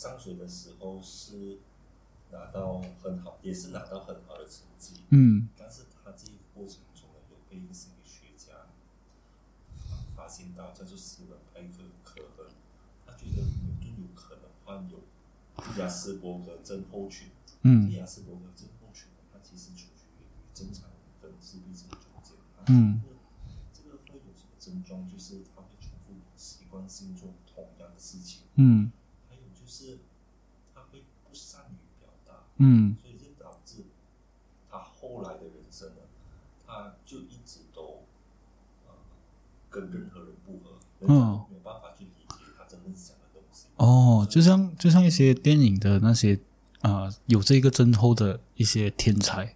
上学的时候是拿到很好，也是拿到很好的成绩，嗯但是他这个过程中呢，有被心理学家发现到，叫做斯文派克可能，他觉得牛顿有可能患有亚斯伯格症候群。嗯亚斯伯格症候群，它其实处于正常人跟自闭症中间。嗯这个会有什么症状？就是他会重复习惯性做同样的事情，嗯还有就是他会不善于表达，嗯所以就导致他后来的人生呢，他就一直都呃跟任何人不合，嗯没有办法去理解他真正想的东西。哦，就像就像一些电影的那些啊、呃有这个症候的一些天才。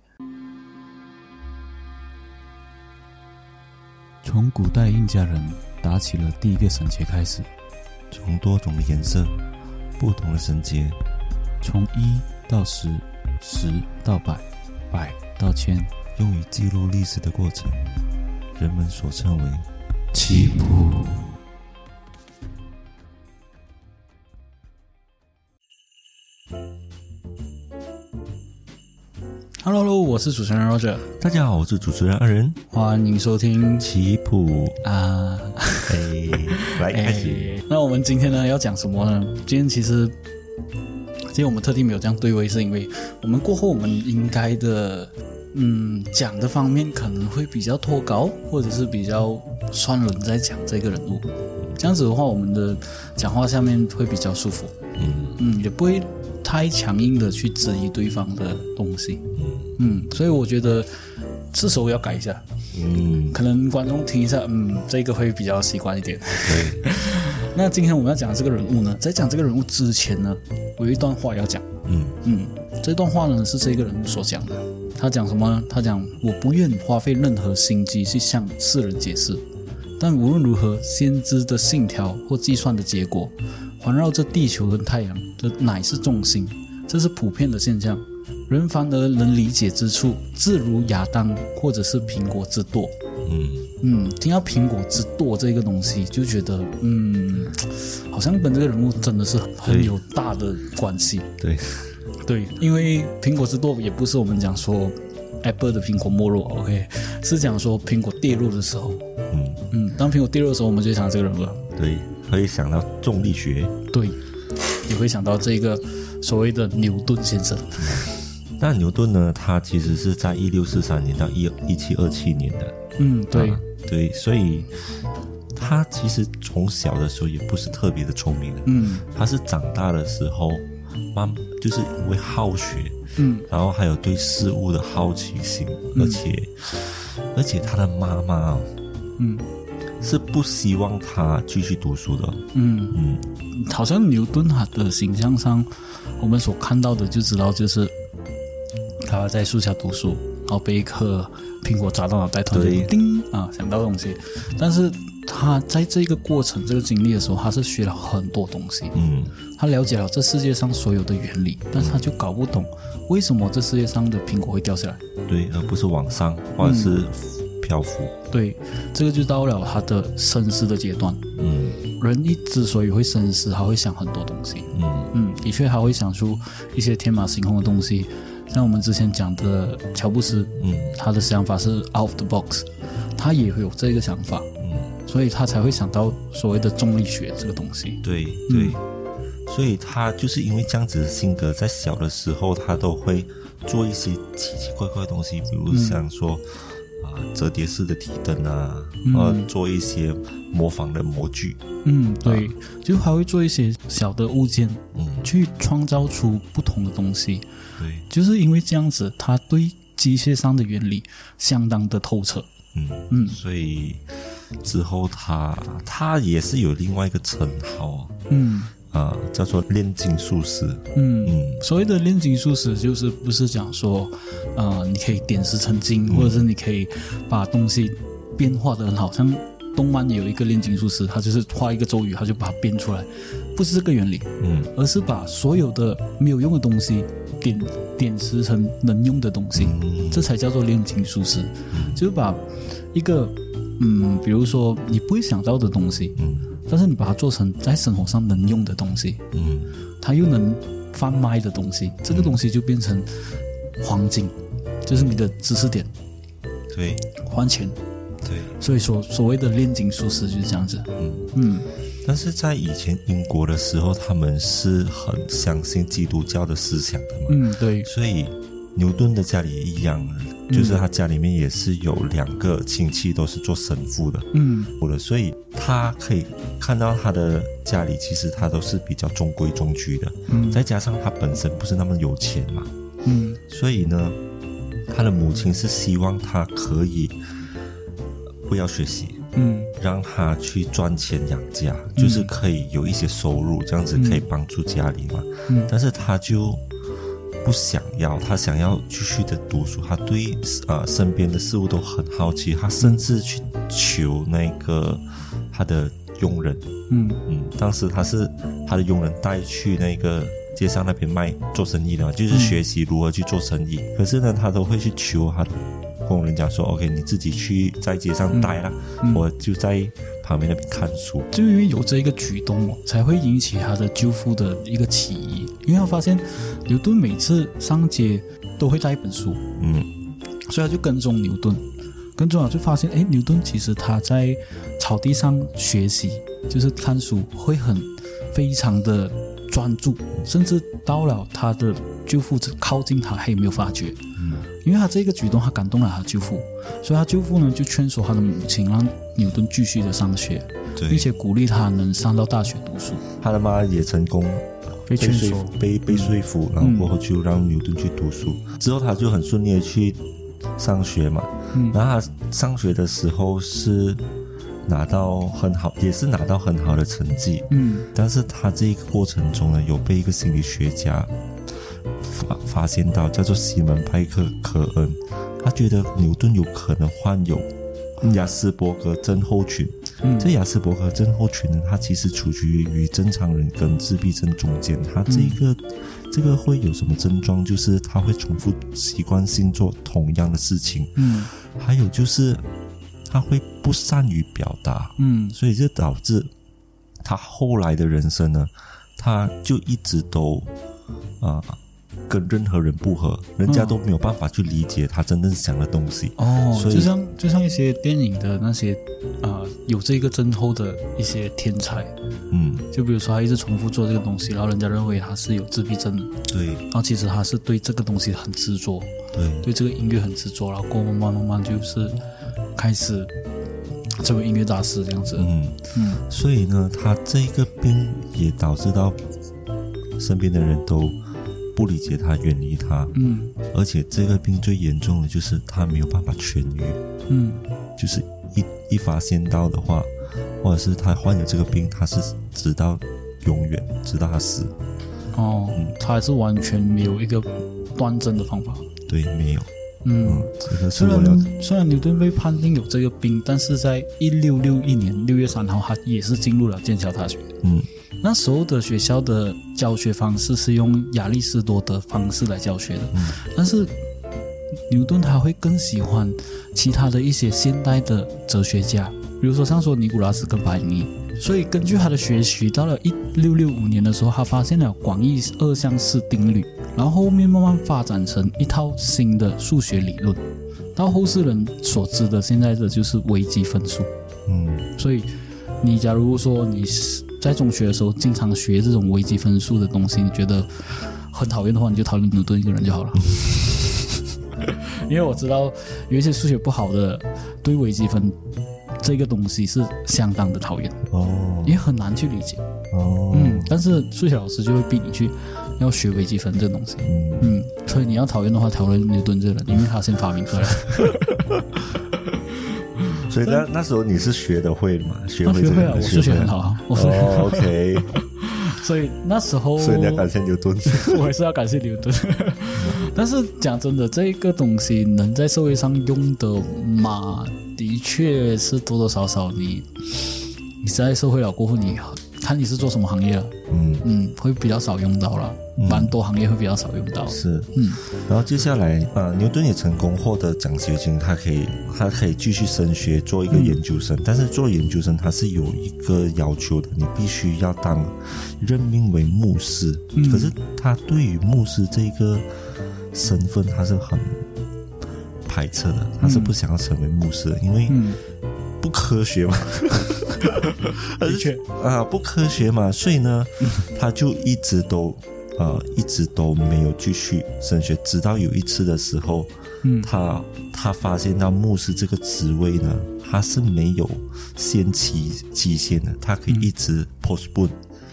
从古代印加人打起了第一个绳结开始，从多种的颜色、不同的绳结，从一到十，十到百，百到千，用于记录历史的过程，人们所称为起步。Hello Hello，我是主持人 Roger，大家好，我是主持人二人欢迎收听棋谱。啊。哎，来开始。哎那我们今天呢要讲什么呢？今天其实，今天我们特地没有这样对位，是因为我们过后我们应该的，嗯，讲的方面可能会比较脱稿，或者是比较双人在讲这个人物。这样子的话，我们的讲话下面会比较舒服，嗯嗯，也不会太强硬的去质疑对方的东西，嗯，所以我觉得是时候要改一下，嗯，可能观众听一下，嗯，这个会比较习惯一点。对，那今天我们要讲的这个人物呢，在讲这个人物之前呢，我有一段话要讲。嗯嗯，这段话呢是这个人物所讲的。他讲什么呢？他讲我不愿花费任何心机去向世人解释，但无论如何，先知的信条或计算的结果，环绕着地球跟太阳的乃是重心，这是普遍的现象。人凡而能理解之处，自如亚当或者是苹果之舵。嗯嗯，听到苹果之舵这个东西，就觉得嗯，好像跟这个人物真的是很有大的关系。对，对，因为苹果之舵也不是我们讲说 Apple 的苹果没落，OK，是讲说苹果跌落的时候。嗯嗯，当苹果跌落的时候，我们就想到这个人物了。对，会想到重力学。对，也会想到这个所谓的牛顿先生。那牛顿呢？他其实是在一六四三年到一一七二七年的。嗯，对，啊对，所以他其实从小的时候也不是特别的聪明的。嗯。他是长大的时候，慢就是因为好学，嗯。然后还有对事物的好奇心，而且而且他的妈妈哦嗯。是不希望他继续读书的。嗯，嗯，好像牛顿他的形象上，我们所看到的就知道，就是他在树下读书，然后被一颗苹果砸到脑袋，突然对就叮啊想到东西。但是他在这个过程、这个经历的时候，他是学了很多东西，嗯他了解了这世界上所有的原理，但是他就搞不懂为什么这世界上的苹果会掉下来。对，而不是往上或者是漂浮。对，这个就到了他的深思的阶段。嗯人一之所以会深思，他会想很多东西。嗯嗯，的确，他会想出一些天马行空的东西。像我们之前讲的乔布斯，嗯他的想法是 out of the box，他也会有这个想法，嗯，所以他才会想到所谓的重力学这个东西。对对，所以他就是因为这样子的性格，在小的时候他都会做一些奇奇怪怪的东西，比如像说。啊，折叠式的提灯啊，呃，做一些模仿的模具，嗯，对，就还会做一些小的物件，嗯，去创造出不同的东西。对，就是因为这样子，他对机械上的原理相当的透彻。嗯嗯。所以之后他他也是有另外一个称号啊。嗯啊，叫做炼金术师，嗯嗯。所谓的炼金术师，就是不是讲说，呃，你可以点石成金，或者是你可以把东西变化的很好，像动漫也有一个炼金术师，他就是画一个咒语，他就把它变出来，不是这个原理，嗯。而是把所有的没有用的东西点点石成能用的东西，嗯。这才叫做炼金术师，就是把一个嗯，比如说你不会想到的东西，嗯但是你把它做成在生活上能用的东西，嗯。它又能贩卖的东西，这个东西就变成黄金，就是你的知识点对。换钱。对，所以说，所谓的炼金术师就是这样子。嗯。嗯。但是在以前英国的时候，他们是很相信基督教的思想的嘛，嗯，对，所以牛顿的家里也一样，就是他家里面也是有两个亲戚都是做神父的，嗯。我的所以他可以看到他的家里其实他都是比较中规中矩的，嗯。再加上他本身不是那么有钱嘛，嗯。所以呢，他的母亲是希望他可以不要学习，嗯。让他去赚钱养家，就是可以有一些收入，这样子可以帮助家里嘛。嗯。但是他就不想要，他想要继续的读书，他对呃身边的事物都很好奇，他甚至去求那个他的佣人，嗯。嗯，当时他是他的佣人带去那个街上那边卖做生意的嘛，就是学习如何去做生意。可是呢，他都会去求他的工人讲说，OK，你自己去在街上待啦，我就在旁边那边看书。就因为有这一个举动哦，才会引起他的舅父的一个起疑，因为他发现牛顿每次上街都会带一本书，嗯所以他就跟踪牛顿，跟踪了就发现，哎，牛顿其实他在草地上学习，就是看书会很非常的专注，甚至到了他的舅父靠近他，他也没有发觉？嗯因为他这个举动，他感动了他舅父，所以他舅父呢就劝说他的母亲，让牛顿继续的上学，对并且鼓励他能上到大学读书。他的妈也成功被劝说被被说服，然后过后就让牛顿去读书。之后他就很顺利的去上学嘛。嗯然后他上学的时候是拿到很好，也是拿到很好的成绩。嗯但是他这一个过程中呢，有被一个心理学家发发现到，叫做西门派克科恩，他觉得牛顿有可能患有雅斯伯格症候群。嗯这雅斯伯格症候群呢，它其实处于于正常人跟自闭症中间。它这一个、这个会有什么症状？就是他会重复习惯性做同样的事情，嗯还有就是他会不善于表达。嗯所以这导致他后来的人生呢，他就一直都啊、跟任何人不合，人家都没有办法去理解他真正想的东西。哦，所以就像就像一些电影的那些啊、有这个症候的一些天才，嗯，就比如说他一直重复做这个东西，然后人家认为他是有自闭症，对。然后其实他是对这个东西很执着，对。对这个音乐很执着，然后过后慢慢慢慢就是开始成为音乐大师这样子。嗯，嗯所以呢，他这个病也导致到身边的人都不理解他，远离他，嗯。而且这个病最严重的就是他没有办法痊愈，嗯。就是一一发现到的话，或者是他患有这个病，他是直到永远，直到他死。哦，他还是完全没有一个断症的方法。对，没有，嗯。嗯，这个是虽我了然虽然牛顿被判定有这个病，但是在一六六一年六月三号，他也是进入了剑桥大学。嗯那时候的学校的教学方式是用亚里士多德方式来教学的，嗯但是牛顿他会更喜欢其他的一些现代的哲学家，比如说像说尼古拉斯跟白尼。所以根据他的学习，到了一六六五年的时候，他发现了广义二项式定律，然后后面慢慢发展成一套新的数学理论，到后世人所知的现在的就是微积分数。嗯所以，你假如说你是在中学的时候经常学这种微积分数的东西，你觉得很讨厌的话，你就讨厌牛顿一个人就好了。因为我知道有一些数学不好的，对微积分这个东西是相当的讨厌，哦因为很难去理解。哦嗯，但是数学老师就会逼你去要学微积分这个东西。嗯嗯，所以你要讨厌的话，讨厌牛顿这个人，因为他先发明出来。所以那那时候你是学的会的嘛？学他会这个了，我数学很好啊，我数学，哦，OK，所以那时候，所以你要感谢牛顿。我还是要感谢牛顿。但是讲真的，这个东西能在社会上用的嘛，的确是多多少少你你在社会了过后，你看你是做什么行业了，嗯嗯，会比较少用到了。蛮多行业会比较少用到。是，嗯，然后接下来呃、牛顿也成功获得奖学金，他可以他可以继续升学做一个研究生，但是做研究生他是有一个要求的，你必须要当任命为牧师。可是他对于牧师这个身份他是很排斥的，他是不想要成为牧师的，因为嗯，不科学嘛。的确，啊，不科学嘛，所以呢，他就一直都呃一直都没有继续升学，直到有一次的时候，嗯。他他发现到牧师这个职位呢，他是没有限期期限的，他可以一直 postpone，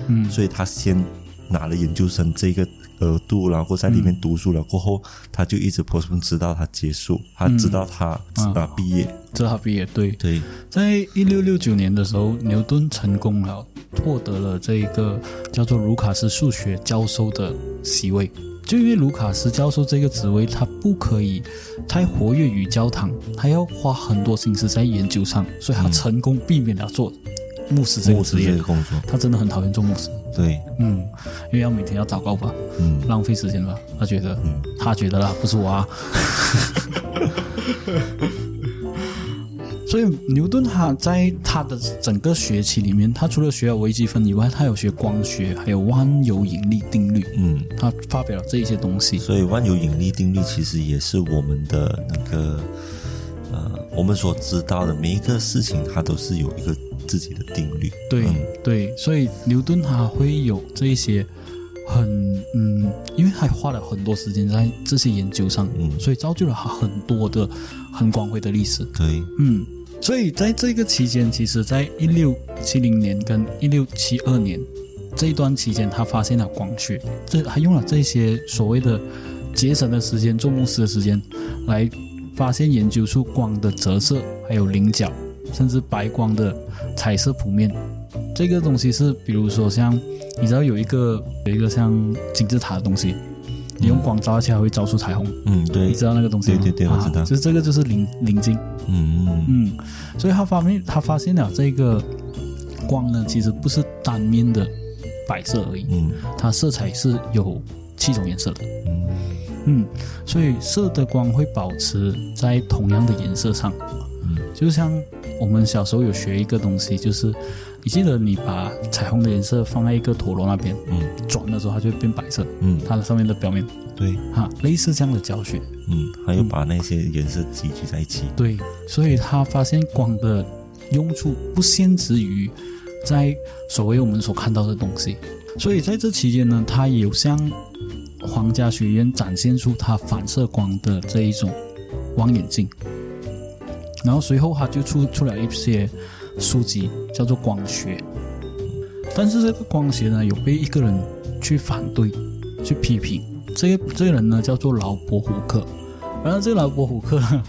嗯。所以他先拿了研究生这个额度，然后在里面读书了过后，他就一直 postpone，直到他结束，他直到他啊毕业，这他毕业对。对，在一六六九年的时候，牛顿成功了，获得了这一个叫做卢卡斯数学教授的席位。就因为卢卡斯教授这个职位，他不可以太活跃于教堂，他要花很多心思在研究上，所以他成功避免了做牧师这个职业。工作，他真的很讨厌做牧师，对，嗯，因为要每天要祷告吧，嗯浪费时间吧，他觉得，嗯他觉得啦，不是我啊。所以牛顿他在他的整个学期里面，他除了学了微积分以外，他有学光学，还有万有引力定律，嗯。他发表了这一些东西。所以万有引力定律其实也是我们的那个呃，我们所知道的每一个事情，它都是有一个自己的定律。对、嗯对，所以牛顿他会有这一些很嗯，因为他花了很多时间在这些研究上，嗯所以造就了他很多的很光辉的历史。对，嗯，所以在这个期间，其实在一六七零年跟一六七二年这一段期间，他发现了光学，这他用了这些所谓的节省的时间，做牧师的时间，来发现研究出光的折射，还有棱角，甚至白光的彩色谱面。这个东西是，比如说像你知道有一个有一个像金字塔的东西，你用光照下会照出彩虹。嗯，对你，知道那个东西吗？对对对我知道啊就是这个就是棱棱镜。嗯嗯嗯，所以他发现他发现了这个光呢，其实不是单面的白色而已，嗯它色彩是有七种颜色的。嗯嗯，所以色的光会保持在同样的颜色上。嗯。就像我们小时候有学一个东西，就是你记得你把彩虹的颜色放在一个陀螺那边，嗯。转的时候它就会变白色，嗯，它的上面的表面。对，哈，类似这样的教学。嗯，还有把那些颜色集聚在一起。对，所以他发现光的用处不限制于在所谓我们所看到的东西，所以在这期间呢，他也有向皇家学院展现出他反射光的这一种望远镜，然后随后他就出出了一些书籍，叫做光学，但是这个光学呢，有被一个人去反对、去批评，这个这个人呢叫做劳勃胡克。然后这个劳勃胡克呢，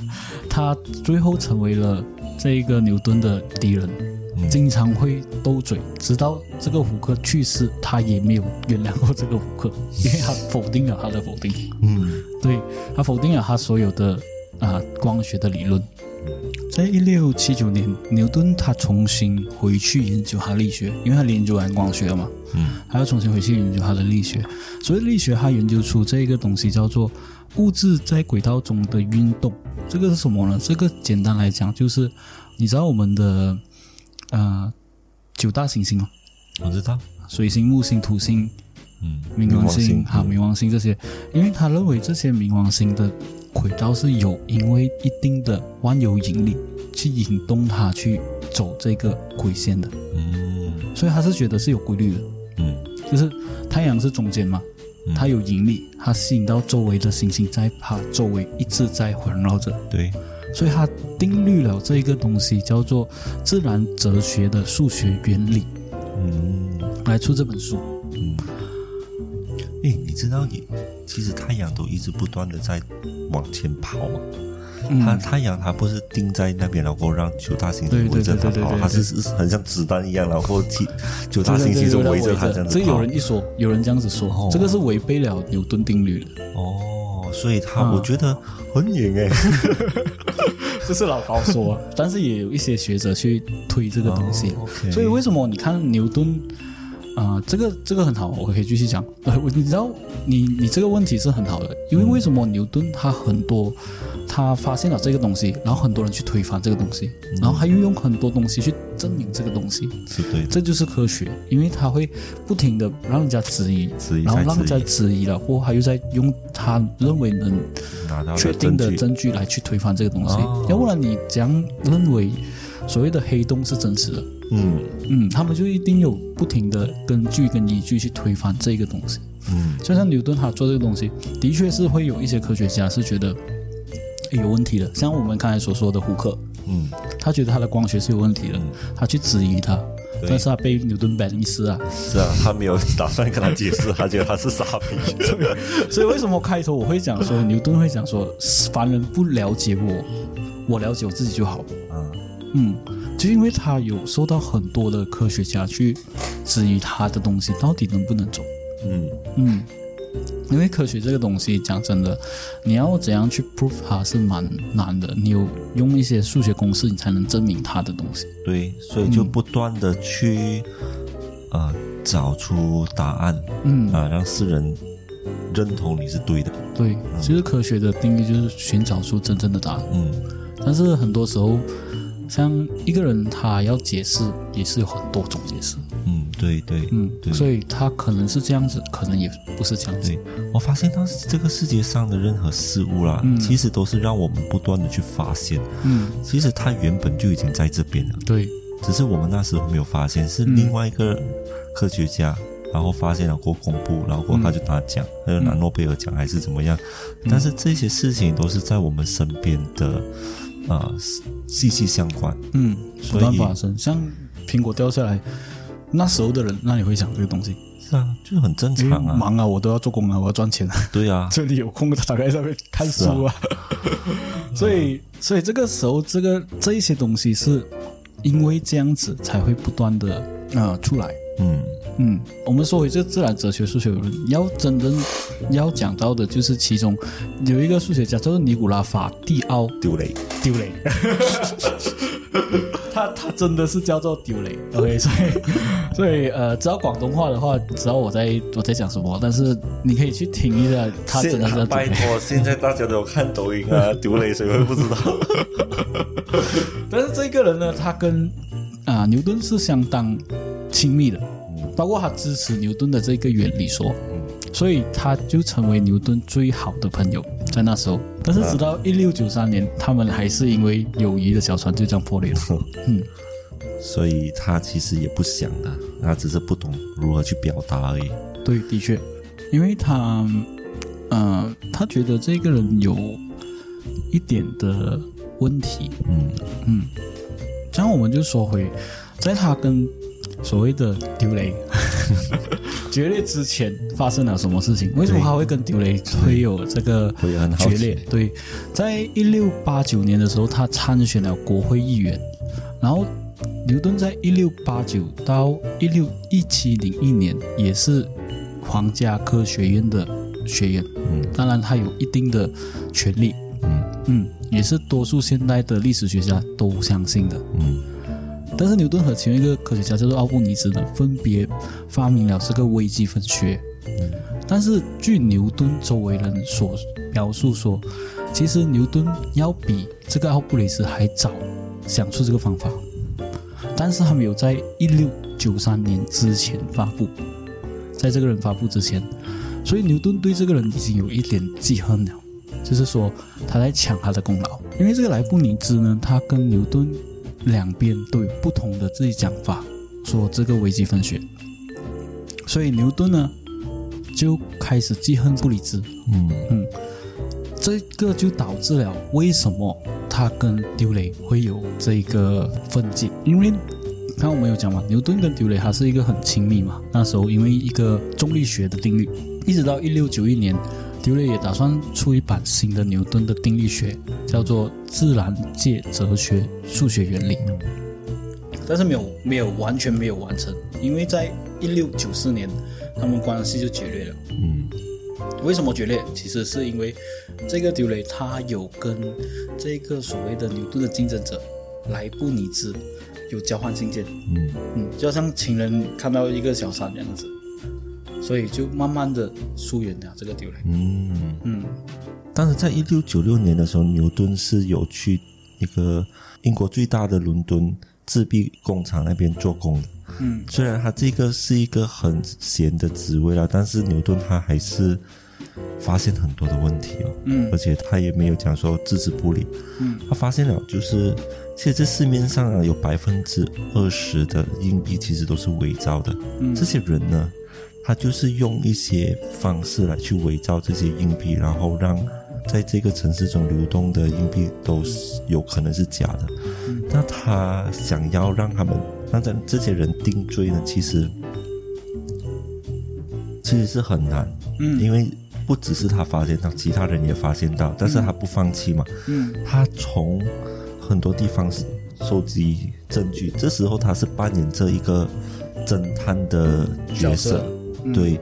他最后成为了这一个牛顿的敌人，嗯。经常会斗嘴，直到这个胡克去世，他也没有原谅过这个胡克，因为他否定了他的否定，嗯。对他否定了他所有的啊、光学的理论。在一六七九年，牛顿他重新回去研究他力学，因为他研究完光学了嘛，嗯他要重新回去研究他的力学。所以力学，他研究出这一个东西叫做物质在轨道中的运动。这个是什么呢？这个简单来讲就是，你知道我们的呃九大行星吗？我知道。水星、木星、土星、嗯，冥王星、哈嗯冥王星这些，因为他认为这些冥王星的轨道是有因为一定的万有引力去引动它去走这个轨线的，嗯。所以他是觉得是有规律的。嗯。就是太阳是中间嘛，嗯。它有引力，它吸引到周围的行星在它周围一直在环绕着，对，所以他定律了这一个东西叫做自然哲学的数学原理，嗯。来出这本书。嗯。诶，你知道也，其实太阳都一直不断的在往前跑嘛。它嗯，太阳它不是定在那边，然后让九大行星围着它跑，它是是很像子弹一样，然后其九大行星就围着它这样子这个有。人一说，有人这样子说，哦这个是违背了牛顿定律的，哦，所以它啊我觉得很远诶。这是老高说，但是也有一些学者去推这个东西。所以为什么你看牛顿啊、这个这个很好，我可以继续讲。呃，我你知道，你你这个问题是很好的，因为为什么牛顿他很多他发现了这个东西，然后很多人去推翻这个东西，然后他又用很多东西去证明这个东西，是对的，这就是科学，因为他会不停的让人家质疑，质疑然后让人家质疑了，过后他又在用他认为能确定的证据。证据来去推翻这个东西，哦。要不然你怎样认为所谓的黑洞是真实的？嗯嗯，他们就一定有不停的根据跟依据去推翻这个东西。嗯就像牛顿他做这个东西，的确是会有一些科学家是觉得有问题的，像我们刚才所说的胡克，嗯，他觉得他的光学是有问题的，他去质疑他，但是他被牛顿 ban 一次啊。是啊，他没有打算跟他解释，他觉得他是傻逼。所以为什么开头我会讲说牛顿会讲说凡人不了解我，我了解我自己就好。啊，嗯，就因为他有受到很多的科学家去质疑他的东西到底能不能走。嗯嗯，因为科学这个东西，讲真的，你要怎样去 prove 它是蛮难的。你有用一些数学公式，你才能证明它的东西。对，所以就不断的去呃找出答案嗯，啊，让世人认同你是对的。对，其实科学的定义就是寻找出真正的答案。嗯但是很多时候，像一个人他要解释，也是有很多种解释。嗯，对对嗯，对所以他可能是这样子，可能也不是这样子对。，我发现到这个世界上的任何事物啦，嗯其实都是让我们不断的去发现，嗯，其实它原本就已经在这边了，对，只是我们那时候没有发现，是另外一个科学家。然后发现了过公布，然后过他就拿奖，他就拿诺贝尔奖还是怎么样？但是这些事情都是在我们身边的，呃，息息相关。嗯，不断发生。像苹果掉下来，那时候的人，那你会想这个东西？是啊，就很正常啊。忙啊，我都要做工啊，我要赚钱啊。对啊，这里有空打开上面看书啊。所以，所以这个时候，这个这一些东西是因为这样子才会不断的呃出来。嗯嗯，我们说回这自然哲学、数学理论，要真正要讲到的就是其中有一个数学家叫做尼古拉法蒂奥丢雷。丢雷，他他真的是叫做丢雷，OK，所以所以呃，知道广东话的话，知道我在我在讲什么，但是你可以去听一下，他真的。拜托，现在大家都有看抖音啊，丢雷谁会不知道？但是这个人呢，他跟啊、牛顿是相当亲密的，包括他支持牛顿的这个原理说，所以他就成为牛顿最好的朋友，在那时候。但是直到一六九三年，他们还是因为友谊的小船就这样破裂了。嗯，所以他其实也不想的，他只是不懂如何去表达而已。对，的确，因为他，呃，他觉得这个人有一点的问题，嗯。嗯，这样我们就说回，在他跟所谓的丢雷。决裂之前发生了什么事情？为什么他会跟丢雷会有这个决裂？对，在一六八九年的时候，他参选了国会议员，然后牛顿在一六八九到一六一七零一年也是皇家科学院的学员，嗯。当然他有一定的权利，嗯。嗯，也是多数现代的历史学家都相信的。嗯但是牛顿和其中一个科学家叫做奥布尼兹呢，分别发明了这个微积分学。但是据牛顿周围人所描述说，其实牛顿要比这个奥布雷斯还早想出这个方法，但是他没有在一六九三年之前发布，在这个人发布之前，所以牛顿对这个人已经有一点记恨了，就是说他在抢他的功劳。因为这个莱布尼兹呢，他跟牛顿两边都有不同的自己讲法，说这个微积分学，所以牛顿呢就开始记恨布里兹，嗯。嗯这个就导致了为什么他跟丢雷会有这个分界，因为刚刚我们有讲嘛，牛顿跟丢雷他是一个很亲密嘛，那时候因为一个重力学的定律，一直到一六九一年，丢雷也打算出一版新的牛顿的定律学，叫做《自然界哲学数学原理》，但是没有没有完全没有完成，因为在一六九四年，他们关系就决裂了。嗯。为什么决裂？其实是因为这个丢雷他有跟这个所谓的牛顿的竞争者莱布尼兹有交换信件，嗯。嗯，就像情人看到一个小三这样子，所以就慢慢的疏远了这个丢雷。嗯。嗯当时在一六九六年的时候，牛顿是有去一个英国最大的伦敦制币工厂那边做工的。嗯虽然他这个是一个很闲的职位了，但是牛顿他还是发现很多的问题哦，嗯而且他也没有讲说置之不理。嗯他发现了，就是其实这市面上啊有百分之二十的硬币其实都是伪造的。嗯这些人呢，他就是用一些方式来去伪造这些硬币，然后让在这个城市中流动的硬币都是有可能是假的。那他想要让他们让这这些人定罪呢，其实其实是很难，嗯。因为不只是他发现到，其他人也发现到，但是他不放弃嘛，嗯。他从很多地方收集证据，这时候他是扮演着一个侦探的角色。角色，嗯对，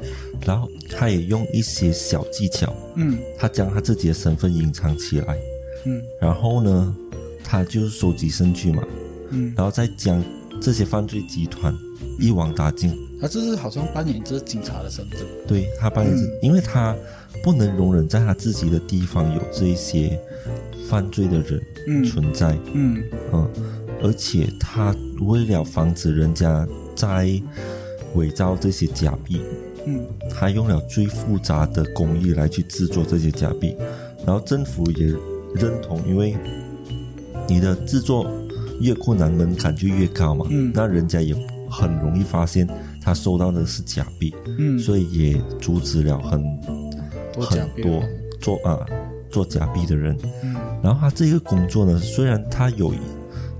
然后他也用一些小技巧，嗯。他将他自己的身份隐藏起来，嗯。然后呢，他就收集证据嘛，嗯，然后再将这些犯罪集团一网打尽。他这是好像扮演着警察的身份。对他扮演着，嗯。因为他不能容忍在他自己的地方有这一些犯罪的人嗯。存在，嗯。嗯，而且他为了防止人家在伪造这些假币，嗯。他用了最复杂的工艺来去制作这些假币，然后政府也认同，因为你的制作越困难，门槛就越高嘛，嗯。那人家也很容易发现他收到的是假币，嗯，所以也阻止了很多很多做啊做假币的人。嗯。然后他这个工作呢，虽然他有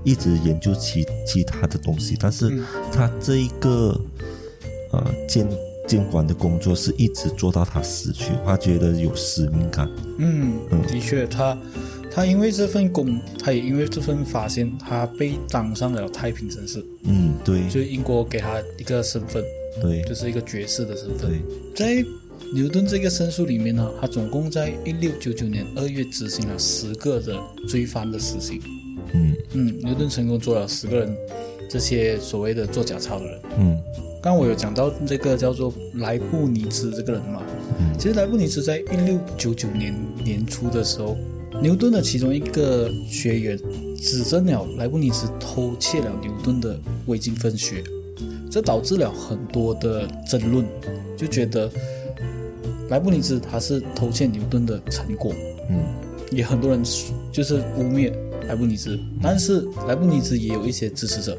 一直研究其其他的东西，但是嗯。他这一个呃监监管的工作是一直做到他死去，他觉得有使命感。嗯嗯，的确，他他因为这份工，他也因为这份发现，他被当上了太平绅士，嗯，对就英国给他一个身份，对就是一个爵士的身份对。，在牛顿这个申诉里面呢，他总共在一六九九年二月执行了十个的罪犯的死刑。嗯嗯，牛顿成功做了十个人，这些所谓的做假钞的人。嗯刚刚我有讲到这个叫做莱布尼兹这个人嘛，嗯。其实莱布尼兹在一六九九年年初的时候，牛顿的其中一个学员指证了莱布尼兹偷窃了牛顿的微积分学，这导致了很多的争论，就觉得莱布尼兹他是偷窃牛顿的成果，嗯。也很多人就是污蔑莱布尼兹，但是莱布尼兹也有一些支持者，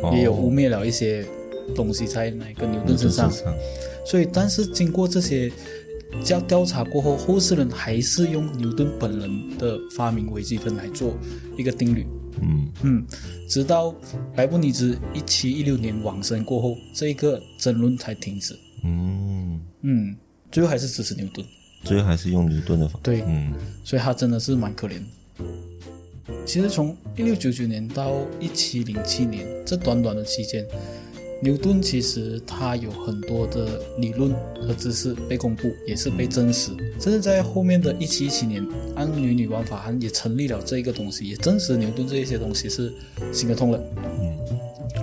哦。也有污蔑了一些东西在那个牛顿身上，所以但是经过这些调调查过后，后世人还是用牛顿本人的发明微积分来做一个定律。嗯嗯，直到莱布尼兹一七一六年往生过后，这一个争论才停止。嗯，嗯，最后还是支持牛顿。最后还是用牛顿的方。对，嗯所以他真的是蛮可怜的。其实从一六九九年到一七零七年这短短的期间，牛顿其实他有很多的理论和知识被公布，也是被证实。甚至在后面的一七一七年，安女女王法案也成立了这一个东西，也证实牛顿这一些东西是行得通的。嗯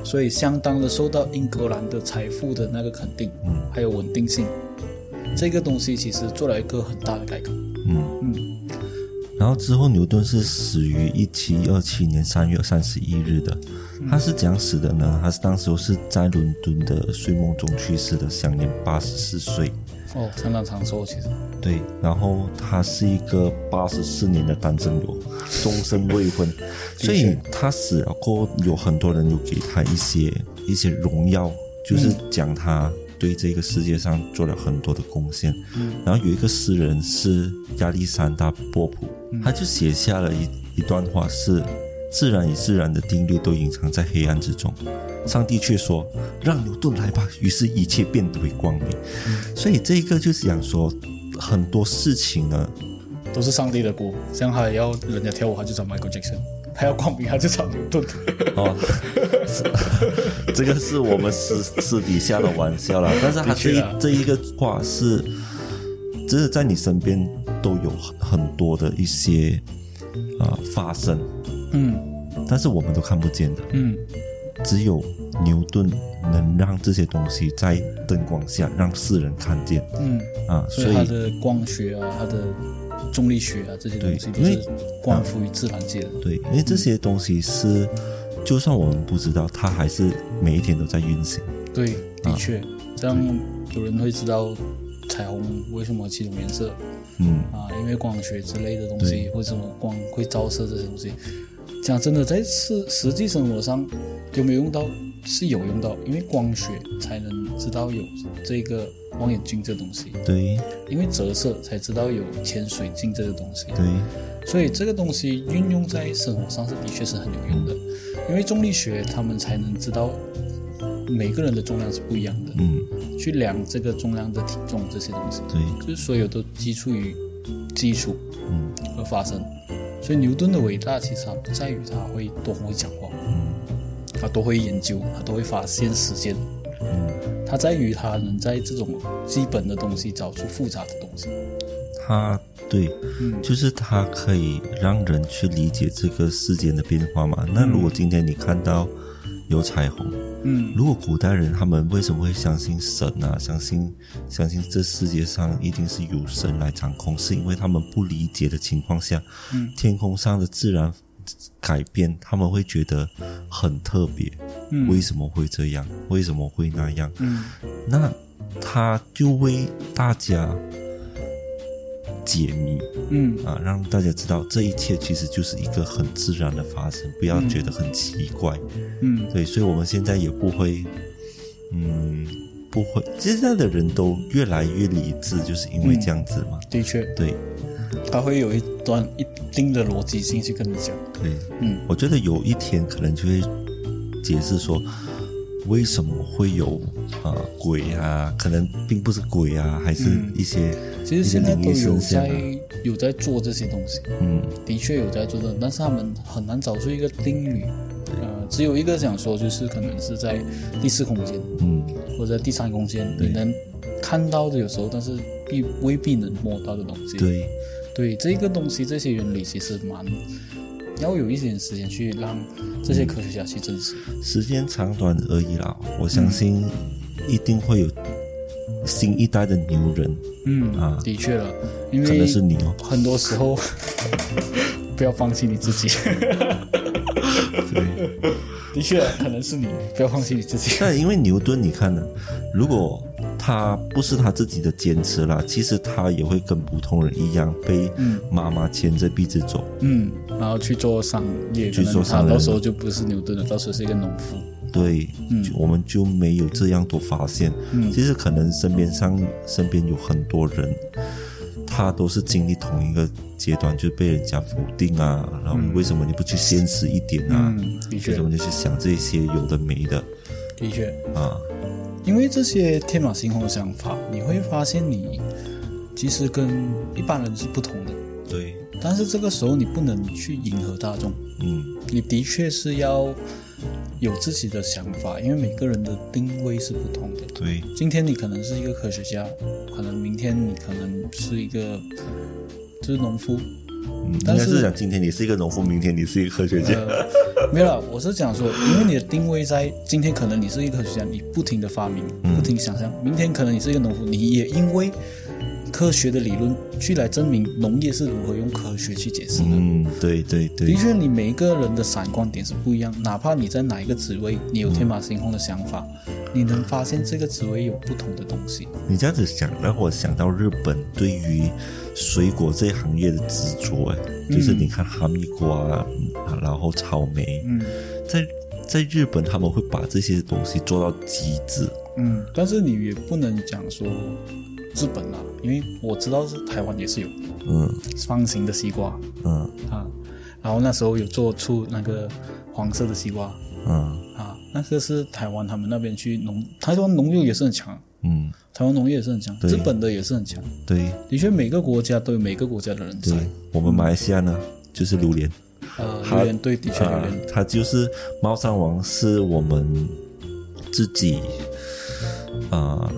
所以相当的受到英格兰的财富的那个肯定，嗯还有稳定性。这个东西其实做了一个很大的改革。嗯嗯然后之后，牛顿是死于一七二七年三月三十一日的。他是怎样死的呢？他是当时候是在伦敦的睡梦中去世的，享年八十四岁。哦，相当长寿，其实。对，然后他是一个八十四年的单身狗，终身未婚，所以他死了过后，有很多人有给他一些一些荣耀，就是讲他对这个世界上做了很多的贡献。嗯然后有一个诗人是亚历山大波普，他就写下了一一段话是。自然与自然的定律都隐藏在黑暗之中，上帝却说：“让牛顿来吧。”于是，一切变得为光明。所以，这一个就是讲说，很多事情呢，都是上帝的锅。像他要人家跳舞，他就找 Michael Jackson；他要光明，他就找牛顿。哦，这个是我们私 私底下的玩笑啦。但是他这这一个话是，真的在你身边都有很很多的一些啊、呃发生，嗯但是我们都看不见的。嗯，只有牛顿能让这些东西在灯光下让世人看见嗯，啊，所所以以它的光学啊，它的重力学啊，这些东西都是关乎于自然界的。对，因为这些东西是，就算我们不知道，它还是每一天都在运行。对，啊的确，这样有人会知道彩虹为什么七种颜色嗯，啊，因为光学之类的东西，对为什么光会照射这些东西。讲真的，在实实际生活上有没有用到？是有用到，因为光学才能知道有这个望远镜这东西，对因为折射才知道有潜水镜这个东西。对，所以这个东西运用在生活上是的确是很有用的，因为重力学他们才能知道每个人的重量是不一样的，嗯，去量这个重量的体重这些东西，对，就是所有都基础于基础嗯而发生。所以牛顿的伟大其实他不在于他会多会讲话，嗯他多会研究，他多会发现时间，嗯，他在于他能在这种基本的东西找出复杂的东西。他对，嗯就是他可以让人去理解这个世间的变化嘛。那如果今天你看到有彩虹，嗯如果古代人他们为什么会相信神啊？相信相信这世界上一定是有神来掌控，是因为他们不理解的情况下，嗯天空上的自然改变，他们会觉得很特别。嗯为什么会这样？为什么会那样？嗯那他就为大家解谜。嗯。啊，让大家知道这一切其实就是一个很自然的发生，不要觉得很奇怪。嗯。对，所以我们现在也不会，嗯，不会，现在的人都越来越理智，就是因为这样子嘛。的确，对。他会有一段一定的逻辑性去跟你讲。对，嗯。我觉得有一天可能就会解释说，为什么会有啊、呃鬼啊，可能并不是鬼啊，还是嗯。一些、其实现在都有在啊。有在做这些东西，嗯。的确有在做的，但是他们很难找出一个定律。呃，只有一个想说，就是可能是在第四空间嗯，或者在第三空间，你能看到的有时候，但是必未必能摸到的东西。对，对，这个东西这些原理其实蛮要有一点时间去让这些科学家去证实。时间长短而已啦。我相信一定会有新一代的牛人，嗯啊的确了，因为可能是你哦。很多时候 不要放弃你自己。确，可能是你，不要放弃你自己。但因为牛顿，你看呢，如果他不是他自己的坚持啦，其实他也会跟普通人一样被妈妈牵着鼻子走。嗯，然后去做商业，去做商人到时候就不是牛顿了，到时候是一个农夫。对，嗯我们就没有这样多发现。嗯其实可能身边上身边有很多人，他都是经历同一个阶段，就被人家否定啊，然后为什么你不去现实一点啊？嗯，的确为什，么你去想这些有的没的的确，啊？因为这些天马行空的想法，你会发现你其实跟一般人是不同的。对，但是这个时候你不能去迎合大众，嗯，你的确是要有自己的想法，因为每个人的定位是不同的。对，今天你可能是一个科学家，可能明天你可能是一个就是农夫，嗯，应但是该是讲今天你是一个农夫，明天你是一个科学家。呃，没有了，我是讲说，因为你的定位在今天，可能你是一个科学家，你不停的发明，不停想象；明天可能你是一个农夫，你也因为科学的理论去来证明农业是如何用科学去解释的。嗯，对对对，的确，你每一个人的闪光点是不一样，哪怕你在哪一个职位，你有天马行空的想法，你能发现这个职位有不同的东西。你这样子想，让我想到日本对于水果这一行业的执着，哎，就是你看哈密瓜然后草莓，嗯在在日本他们会把这些东西做到极致。嗯，但是你也不能讲说日本啊，因为我知道是台湾也是有嗯。方形的西瓜。嗯。啊，然后那时候有做出那个黄色的西瓜。嗯。啊，那个是台湾他们那边去农，台湾农业也是很强，嗯，台湾农业也是很强，日本的也是很强。对的确，每个国家都有每个国家的人才对。，我们马来西亚呢就是榴莲。呃，榴莲对，的确榴啊莲，，它就是猫山王，是我们自己啊、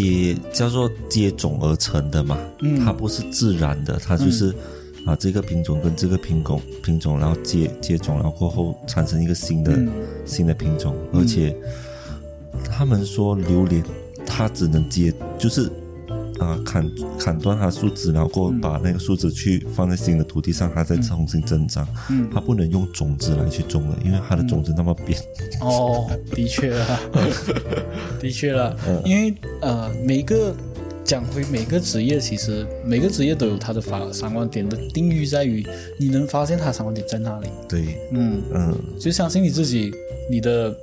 接叫做接种而成的嘛，嗯。它不是自然的，它就是啊这个品种跟这个品种品种，然后接接种，然后过后产生一个新的、嗯。新的品种，而且他们说榴莲它只能接就是。啊，砍砍断它树枝，然后过后把那个树枝去放在新的土地上，它再重新增长。嗯它不能用种子来去种了，因为它的种子那么扁。哦，的确啦，的确了，嗯因为呃，每个讲回每个职业，其实每个职业都有它的发闪光点的定义在于你能发现它闪光点在哪里。对，嗯，嗯，就相信你自己，你的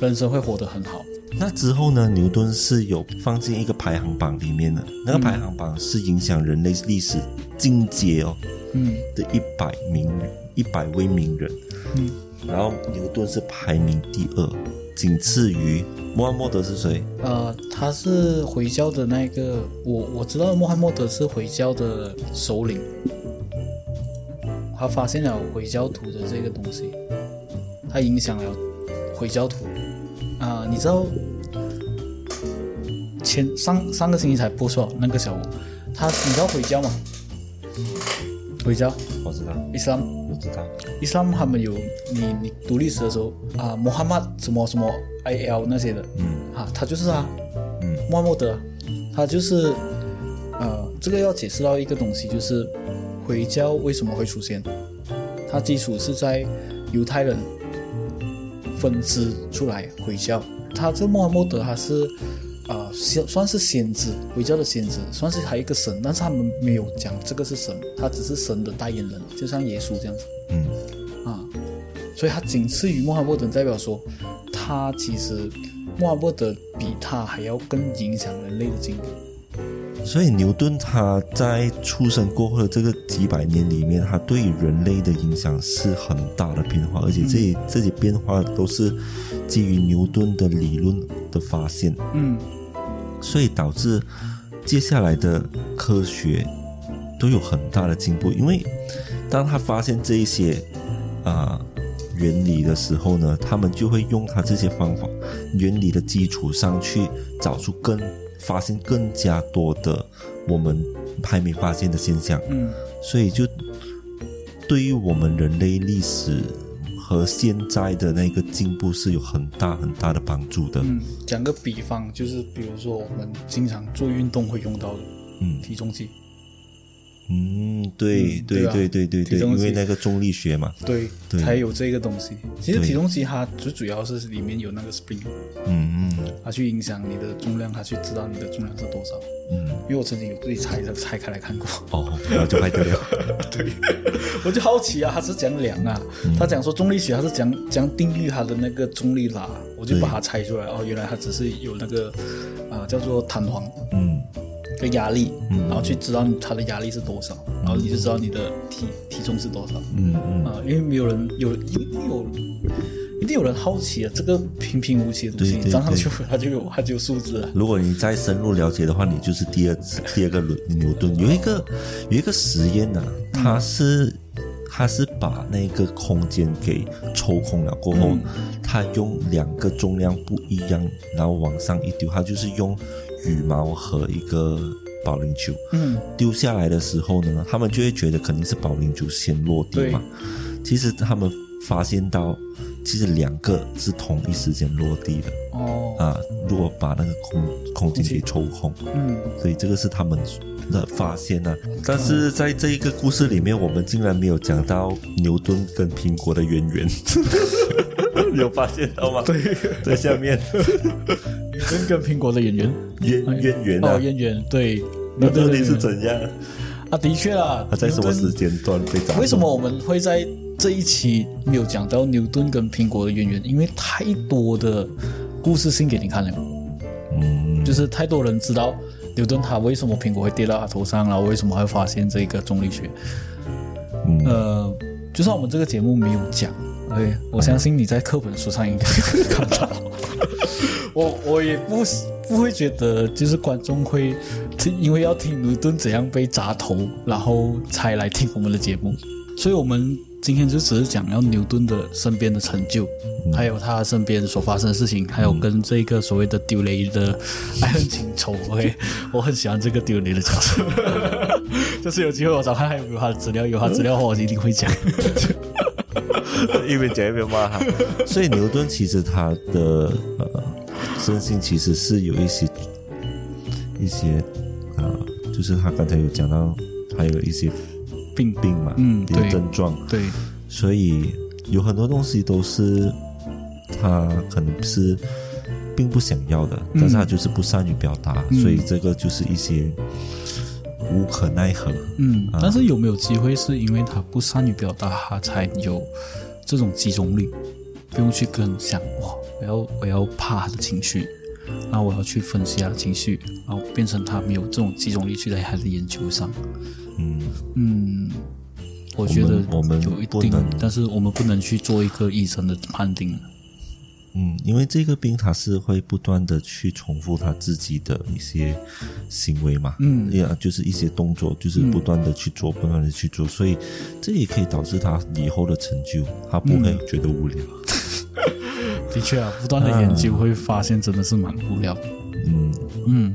人生会活得很好。那之后呢？牛顿是有放进一个排行榜里面的，那个排行榜是影响人类历史进阶哦嗯的一百名一百位名人，嗯，然后牛顿是排名第二，仅次于穆罕默德是谁？呃，他是回教的那个，我我知道穆罕默德是回教的首领，他发现了回教徒的这个东西，他影响了回教徒啊、你知道前上上个星期才播出那个小吴，他你知道回教吗？回教。我知道，Islam。我知道，Islam 他们有你你读历史的时候啊，穆罕默什么什么 I L 那些的，嗯。啊，他就是啊，嗯。穆罕默德，他就是呃，这个要解释到一个东西，就是回教为什么会出现，它基础是在犹太人分支出来回教，他这穆罕默德他是。啊，先算是先知，回教的先知，算是还有一个神，但是他们没有讲这个是神，他只是神的代言人，就像耶稣这样子。嗯啊，所以他仅次于穆罕默德，代表说他其实穆罕默德比他还要更影响人类的经历。所以牛顿他在出生过后的这个几百年里面，他对人类的影响是很大的变化，而且这些这些变化都是基于牛顿的理论的发现。嗯所以导致接下来的科学都有很大的进步。因为当他发现这一些啊、原理的时候呢，他们就会用他这些方法原理的基础上去找出更发现更加多的我们还没发现的现象。嗯所以就对于我们人类历史和现在的那个进步是有很大很大的帮助的。嗯，讲个比方，就是比如说我们经常做运动会用到的嗯体重计，嗯，对对嗯对啊对对对对，体重机因为那个重力学嘛，对，对。才有这个东西。其实体重机它最主要是里面有那个 spring，嗯嗯。它去影响你的重量，它去知道你的重量是多少。嗯，因为我曾经有自己拆的拆开来看过。哦，然后就拍掉了，对，我就好奇啊，他是讲量啊，嗯。他讲说重力学，他是讲讲定义它的那个重力啦，我就把它拆出来，哦，原来它只是有那个啊、叫做弹簧。嗯的压力，嗯然后去知道你它的压力是多少，然后你就知道你的体体重是多少嗯嗯，啊、因为没有人有一定有。一定有人好奇啊，这个平平无奇的东西，对对你站上去它就有它就有数字了。如果你再深入了解的话，你就是第二次 第二个牛牛顿。有一个有一个实验呢、它是它是把那个空间给抽空了过后，嗯它用两个重量不一样，然后往上一丢，它就是用羽毛和一个保龄球。嗯，丢下来的时候呢，他们就会觉得肯定是保龄球先落地嘛。其实他们发现到，其实两个是同一时间落地的哦，啊。如果把那个空空间给抽空，嗯，所以这个是他们的发现啊。但是在这一个故事里面，我们竟然没有讲到牛顿跟苹果的渊源，你 有发现到吗？对，在下面 跟跟苹果的演员渊渊源啊哦，，渊源对，那到底是怎样？啊，的确啦，他在什么时间段被找到？为什么我们会在这一期没有讲到牛顿跟苹果的渊源？因为太多的故事性给你看了，嗯，就是太多人知道牛顿他为什么苹果会跌到他头上，然后为什么会发现这个重力学。嗯呃，就算我们这个节目没有讲，对我相信你在课本书上应该会 看到。我我也不不会觉得，就是观众会听，因为要听牛顿怎样被砸头，然后才来听我们的节目。所以，我们今天就只是讲要牛顿的身边的成就，还有他身边所发生的事情，还有跟这个所谓的丢雷的 爱恨情仇。OK，我很喜欢这个丢雷的角色。就是有机会我找看还有没有他的资料，有他资料的话我一定会讲。一边讲一边骂他。所以牛顿其实他的呃身心其实是有一些一些呃，就是他刚才有讲到，还有一些病病嘛，嗯一些对症状，对，所以有很多东西都是他可能是并不想要的，嗯但是他就是不善于表达，嗯所以这个就是一些无可奈何。嗯，啊但是有没有机会是因为他不善于表达，他才有这种集中力，不用去跟想哇，我要我要怕他的情绪，然后我要去分析他的情绪，然后变成他没有这种集中力去在他的研究上。嗯，嗯，我觉得我们有一定，但是我们不能去做一个医生的判定。嗯，因为这个病它是会不断的去重复他自己的一些行为嘛，嗯呀，就是一些动作，就是不断的去做，不断的去做，所以这也可以导致他以后的成就，他不会觉得无聊。的确啊，不断的研究会发现真的是蛮无聊的。嗯嗯，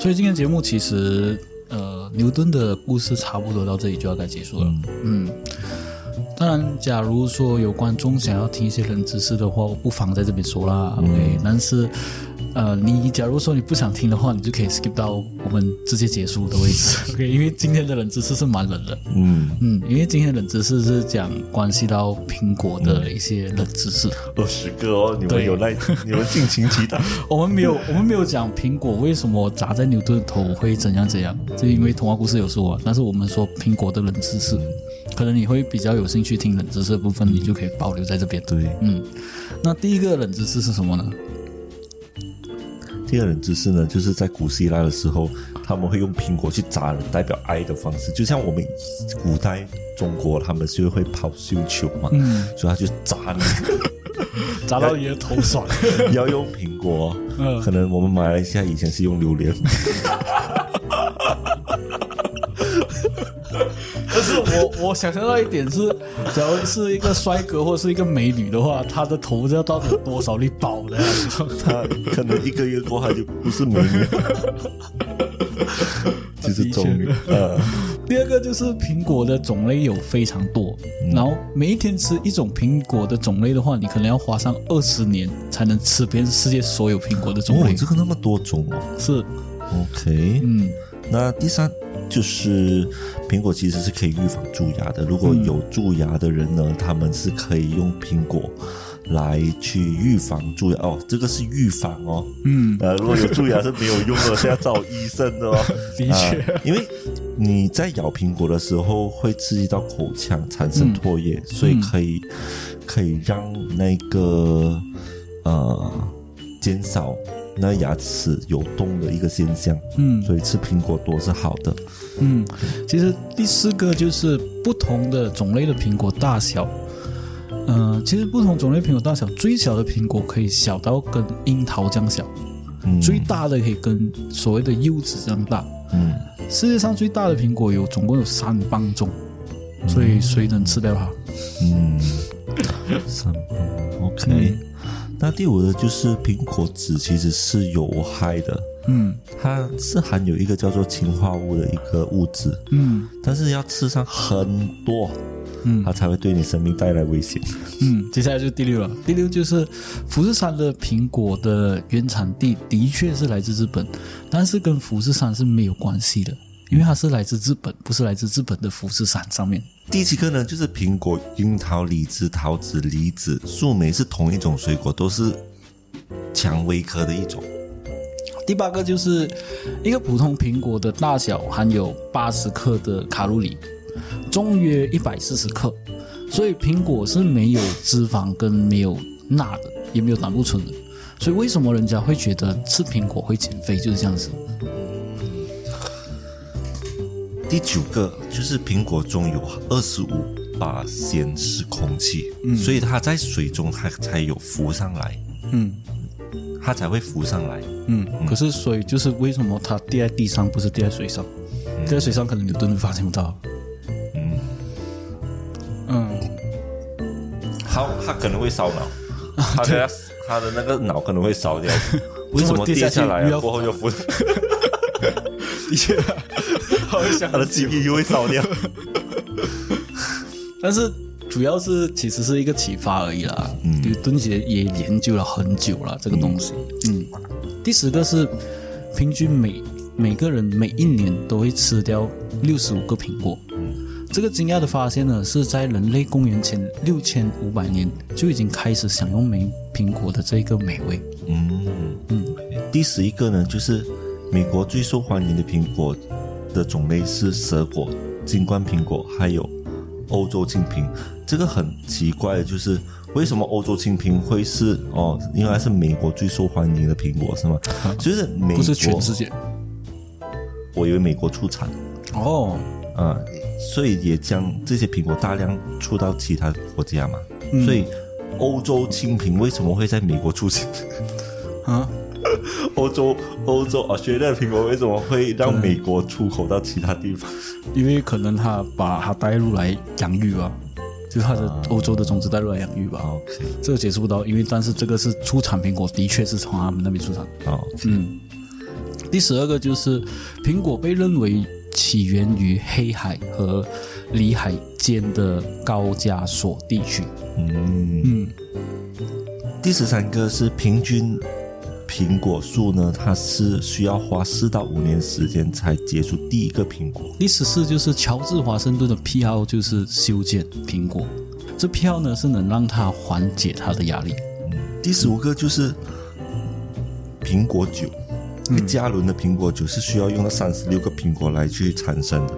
所以今天节目其实呃，牛顿的故事差不多到这里就要该结束了。嗯，当然，假如说有观众想要听一些冷知识的话，我不妨在这边说啦。OK，但是呃，你假如说你不想听的话，你就可以 skip 到我们直接结束的位置。OK，因为今天的冷知识是蛮冷的。嗯，嗯，因为今天的冷知识是讲关系到苹果的一些冷知识。二十个哦，你们对有耐，你们尽情期待。我们没有，我们没有讲苹果为什么砸在牛顿头会怎样怎样，就因为童话故事有说啊。但是我们说苹果的冷知识，可能你会比较有兴趣听冷知识的部分，你就可以保留在这边。对，嗯，那第一个冷知识是什么呢？第二冷知识呢，就是在古希腊的时候，他们会用苹果去砸人，代表爱的方式，就像我们古代中国他们就会抛绣球嘛，嗯，所以他就砸你，砸到你的头爽。要用苹果。嗯可能我们马来西亚以前是用榴莲，可是我我想象到一点是，假如是一个帅哥或是一个美女的话，他的头要到底有多少粒宝的？他可能一个月过后他就不是美女，就是中女的。呃，第二个就是苹果的种类有非常多，然后每一天吃一种苹果的种类的话，你可能要花上二十年才能吃遍世界所有苹果的种哦类。，这个那么多种哦。是，OK，嗯那第三就是苹果其实是可以预防蛀牙的。如果有蛀牙的人呢，他们是可以用苹果来去预防蛀牙哦。这个是预防哦。嗯，呃，如果有蛀牙是没有用的，是要找医生的哦。的确啊因为你在咬苹果的时候会刺激到口腔，产生唾液，所以可以可以让那个呃减少那牙齿有洞的一个现象。嗯所以吃苹果多是好的。嗯，其实第四个就是不同的种类的苹果大小。嗯、其实不同种类苹果大小，最小的苹果可以小到跟樱桃这样小，嗯，最大的可以跟所谓的柚子这样大。嗯世界上最大的苹果有总共有三磅重，所以谁能吃掉它？嗯，三磅 OK。那第五个就是苹果籽其实是有害的，嗯。它是含有一个叫做氰化物的一个物质，嗯。但是要吃上很多，嗯。它才会对你生命带来危险。嗯，接下来就是第六了。第六就是富士山的苹果的原产地的确是来自日本，但是跟富士山是没有关系的，因为它是来自日本，不是来自日本的富士山上面。第七个呢，就是苹果、樱桃、李子、桃子、梨子、树莓是同一种水果，都是蔷薇科的一种。第八个就是一个普通苹果的大小含有八十克的卡路里，重约一百四十克，所以苹果是没有脂肪跟没有钠的，也没有胆固醇的。所以为什么人家会觉得吃苹果会减肥，就是这样子。第九个就是苹果中有二十五把咸是空气，所以它在水中它才有浮上来，嗯它才会浮上来。嗯，可是水就是为什么它跌在地上，不是跌在水上？跌在水上可能牛顿发现不到。嗯，嗯，它它可能会烧脑，它的它的那个脑可能会烧掉。为什么跌下去跌下来啊？过后又浮？的确，他会想他的 CPU 会烧掉。但是主要是其实是一个启发而已啦。嗯，就敦杰也研究了很久了这个东西。嗯，第十个是平均每每个人每一年都会吃掉六十五个苹果。这个惊讶的发现呢，是在人类公元前六千五百年就已经开始享用美苹果的这个美味。嗯嗯，第十一个呢，就是美国最受欢迎的苹果的种类是蛇果、金冠苹果，还有欧洲青苹。这个很奇怪的就是为什么欧洲青苹会是哦，应该是美国最受欢迎的苹果是吗？就是美国不是全世界。我以为美国出产哦，啊，所以也将这些苹果大量出到其他国家嘛。所以欧洲青苹为什么会在美国出现？啊，欧洲欧洲啊，学的苹果为什么会让美国出口到其他地方？因为可能他把它带入来养育吧，就是他的欧洲的种子带入来养育吧。哦，这个解释不到，因为但是这个是出产苹果，的确是从他们那边出产。哦，嗯。第十二个就是苹果被认为起源于黑海和里海间的高加索地区。嗯嗯。第十三个是平均苹果树呢，它是需要花四到五年时间才结出第一个苹果。第十四就是乔治华盛顿的癖好就是修剪苹果，这癖好呢是能让他缓解他的压力。嗯。第十五个就是苹果酒。一个加仑的苹果酒是需要用到三十六个苹果来去产生的，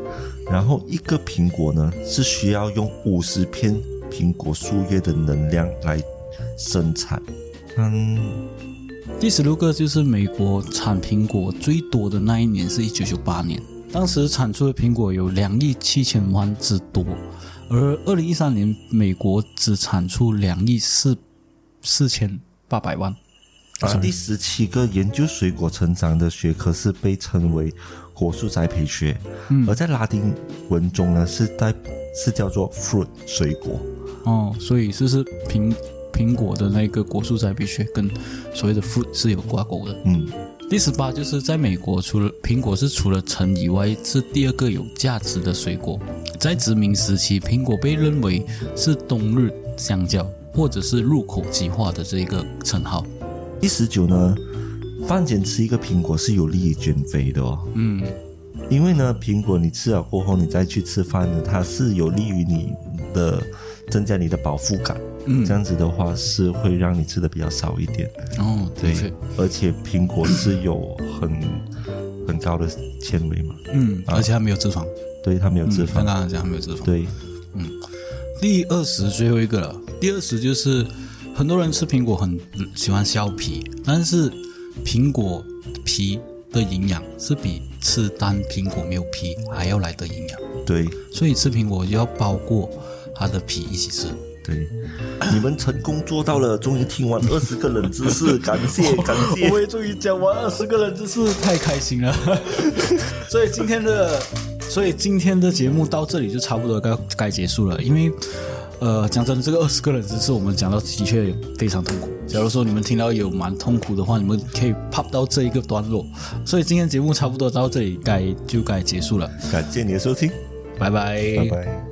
然后一个苹果呢是需要用五十片苹果树叶的能量来生产。嗯，第十六个就是美国产苹果最多的那一年是一九九八年，当时产出的苹果有两亿七千万之多，而二零一三年美国只产出两亿四四千八百万。啊，第十七个研究水果成长的学科是被称为果树栽培学，而在拉丁文中呢是带是叫做 fruit 水果。哦，所以这是苹苹果的那个果树栽培学跟所谓的 fruit 是有挂钩的。嗯，第十八就是在美国，除了苹果是除了橙以外是第二个有价值的水果。在殖民时期，苹果被认为是冬日香蕉或者是入口即化的这一个称号。第十九呢，饭前吃一个苹果是有利于减肥的哦。嗯，因为呢，苹果你吃了过后，你再去吃饭呢，它是有利于你的增加你的饱腹感。嗯，这样子的话是会让你吃的比较少一点。哦，对对，而且苹果是有很很高的纤维嘛。嗯，而且它没有脂肪，对，它没有脂肪。刚刚讲它没有脂肪。对，嗯，第二十最后一个了，第二十就是。很多人吃苹果很喜欢削皮，但是苹果皮的营养是比吃单苹果没有皮还要来的营养。对，所以吃苹果就要包过它的皮一起吃。对，你们成功做到了，终于听完 二十个冷知识，感谢 感谢，我也终于讲完二十个冷知识，太开心了。所以今天的，所以今天的节目到这里就差不多该该结束了，因为。呃，讲真的，这个二十个人只是我们讲到的确非常痛苦。假如说你们听到有蛮痛苦的话，你们可以 pop 到这一个段落。所以今天节目差不多到这里，该就该结束了。感谢你的收听，拜拜，拜拜。